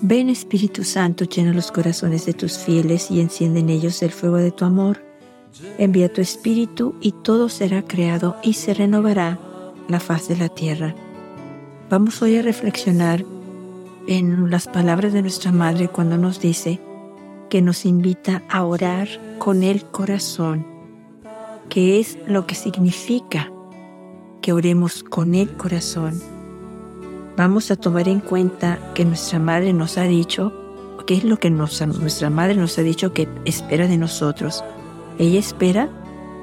Ven Espíritu Santo, llena los corazones de tus fieles y enciende en ellos el fuego de tu amor. Envía tu Espíritu y todo será creado y se renovará la faz de la tierra. Vamos hoy a reflexionar en las palabras de nuestra Madre cuando nos dice que nos invita a orar con el corazón, que es lo que significa que oremos con el corazón vamos a tomar en cuenta que nuestra madre nos ha dicho, qué es lo que nuestra madre nos ha dicho que espera de nosotros. Ella espera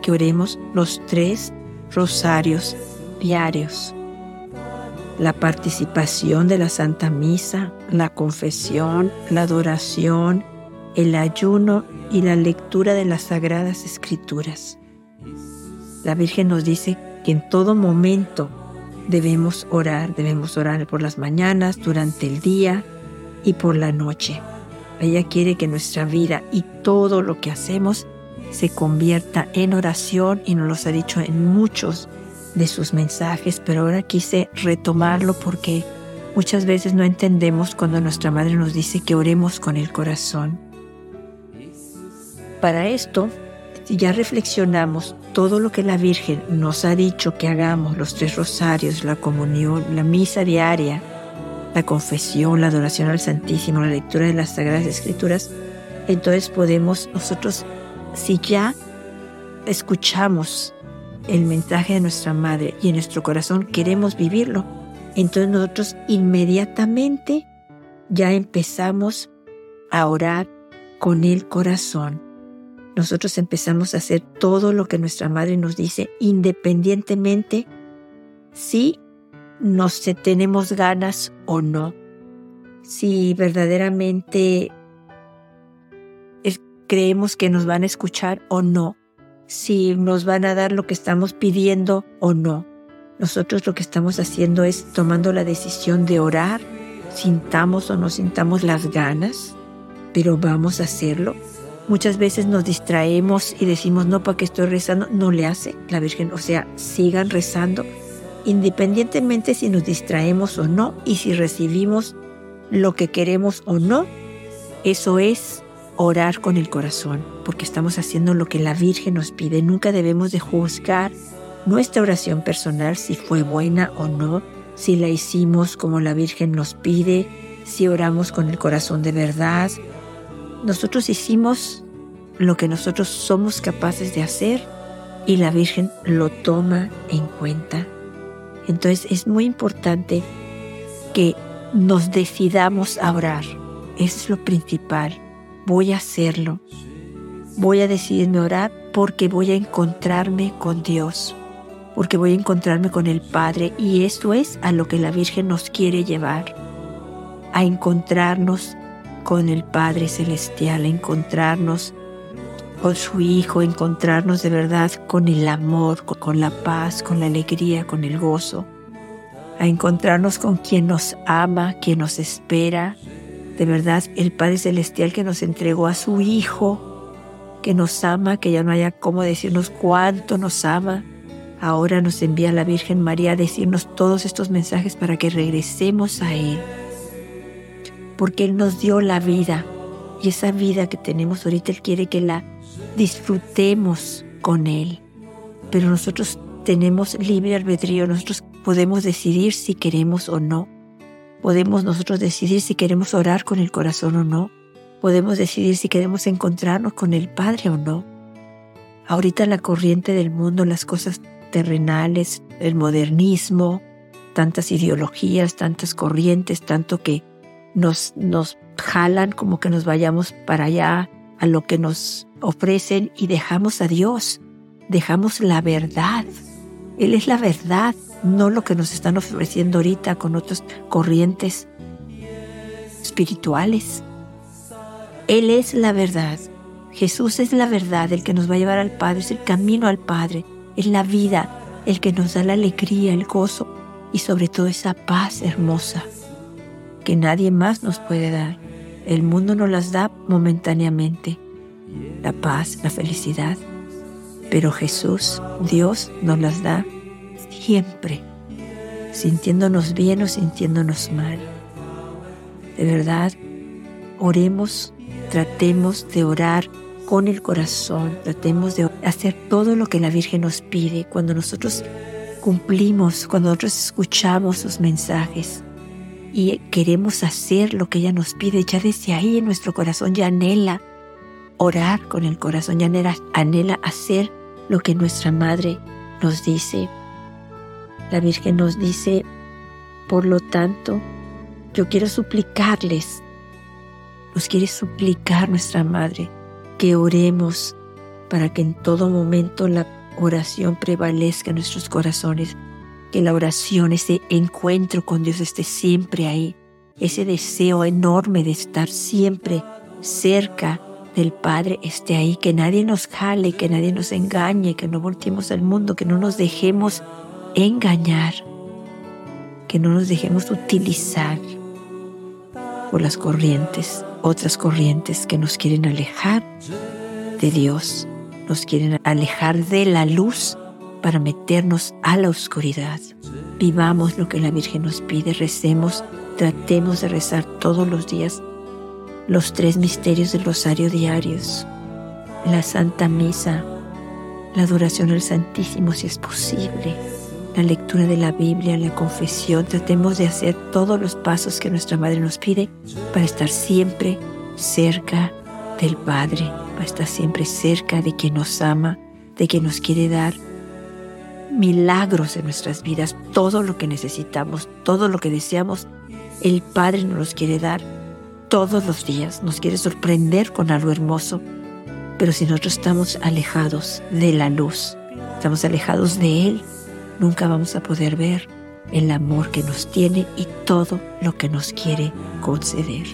que oremos los tres rosarios diarios. La participación de la Santa Misa, la confesión, la adoración, el ayuno y la lectura de las Sagradas Escrituras. La Virgen nos dice que en todo momento debemos orar, debemos orar por las mañanas, durante el día y por la noche. Ella quiere que nuestra vida y todo lo que hacemos se convierta en oración y nos lo ha dicho en muchos de sus mensajes, pero ahora quise retomarlo porque muchas veces no entendemos cuando nuestra madre nos dice que oremos con el corazón. Para esto si ya reflexionamos todo lo que la Virgen nos ha dicho que hagamos, los tres rosarios, la comunión, la misa diaria, la confesión, la adoración al Santísimo, la lectura de las Sagradas Escrituras, entonces podemos nosotros, si ya escuchamos el mensaje de nuestra Madre y en nuestro corazón queremos vivirlo, entonces nosotros inmediatamente ya empezamos a orar con el corazón nosotros empezamos a hacer todo lo que nuestra madre nos dice, independientemente si nos tenemos ganas o no, si verdaderamente creemos que nos van a escuchar o no, si nos van a dar lo que estamos pidiendo o no. Nosotros lo que estamos haciendo es tomando la decisión de orar, sintamos o no sintamos las ganas, pero vamos a hacerlo Muchas veces nos distraemos y decimos, no, ¿para qué estoy rezando? No le hace la Virgen. O sea, sigan rezando independientemente si nos distraemos o no y si recibimos lo que queremos o no. Eso es orar con el corazón, porque estamos haciendo lo que la Virgen nos pide. Nunca debemos de juzgar nuestra oración personal si fue buena o no, si la hicimos como la Virgen nos pide, si oramos con el corazón de verdad, nosotros hicimos lo que nosotros somos capaces de hacer y la Virgen lo toma en cuenta. Entonces es muy importante que nos decidamos a orar. Es lo principal. Voy a hacerlo. Voy a decidirme a orar porque voy a encontrarme con Dios, porque voy a encontrarme con el Padre y esto es a lo que la Virgen nos quiere llevar, a encontrarnos con el Padre Celestial, encontrarnos con su Hijo, encontrarnos de verdad con el amor, con la paz, con la alegría, con el gozo, a encontrarnos con quien nos ama, quien nos espera, de verdad el Padre Celestial que nos entregó a su Hijo, que nos ama, que ya no haya cómo decirnos cuánto nos ama. Ahora nos envía la Virgen María a decirnos todos estos mensajes para que regresemos a Él porque Él nos dio la vida y esa vida que tenemos ahorita Él quiere que la disfrutemos con Él. Pero nosotros tenemos libre albedrío, nosotros podemos decidir si queremos o no. Podemos nosotros decidir si queremos orar con el corazón o no. Podemos decidir si queremos encontrarnos con el Padre o no. Ahorita la corriente del mundo, las cosas terrenales, el modernismo, tantas ideologías, tantas corrientes, tanto que nos, nos jalan como que nos vayamos para allá a lo que nos ofrecen y dejamos a Dios, dejamos la verdad. Él es la verdad, no lo que nos están ofreciendo ahorita con otras corrientes espirituales. Él es la verdad. Jesús es la verdad, el que nos va a llevar al Padre, es el camino al Padre, es la vida, el que nos da la alegría, el gozo y sobre todo esa paz hermosa que nadie más nos puede dar. El mundo nos las da momentáneamente, la paz, la felicidad, pero Jesús, Dios, nos las da siempre, sintiéndonos bien o sintiéndonos mal. De verdad, oremos, tratemos de orar con el corazón, tratemos de hacer todo lo que la Virgen nos pide cuando nosotros cumplimos, cuando nosotros escuchamos sus mensajes y queremos hacer lo que ella nos pide, ya desde ahí en nuestro corazón ya anhela orar con el corazón, ya anhela, hacer lo que nuestra Madre nos dice. La Virgen nos dice, por lo tanto, yo quiero suplicarles, nos quiere suplicar nuestra Madre, que oremos para que en todo momento la oración prevalezca en nuestros corazones, que la oración, ese encuentro con Dios esté siempre ahí, ese deseo enorme de estar siempre cerca del Padre esté ahí, que nadie nos jale, que nadie nos engañe, que no volteemos al mundo, que no nos dejemos engañar, que no nos dejemos utilizar por las corrientes, otras corrientes que nos quieren alejar de Dios, nos quieren alejar de la luz para meternos a la oscuridad. Vivamos lo que la Virgen nos pide, recemos, tratemos de rezar todos los días los tres misterios del rosario diarios, la Santa Misa, la adoración al Santísimo si es posible, la lectura de la Biblia, la confesión. Tratemos de hacer todos los pasos que nuestra Madre nos pide para estar siempre cerca del Padre, para estar siempre cerca de quien nos ama, de quien nos quiere dar milagros en nuestras vidas, todo lo que necesitamos, todo lo que deseamos, el Padre nos los quiere dar todos los días, nos quiere sorprender con algo hermoso, pero si nosotros estamos alejados de la luz, estamos alejados de Él, nunca vamos a poder ver el amor que nos tiene y todo lo que nos quiere conceder.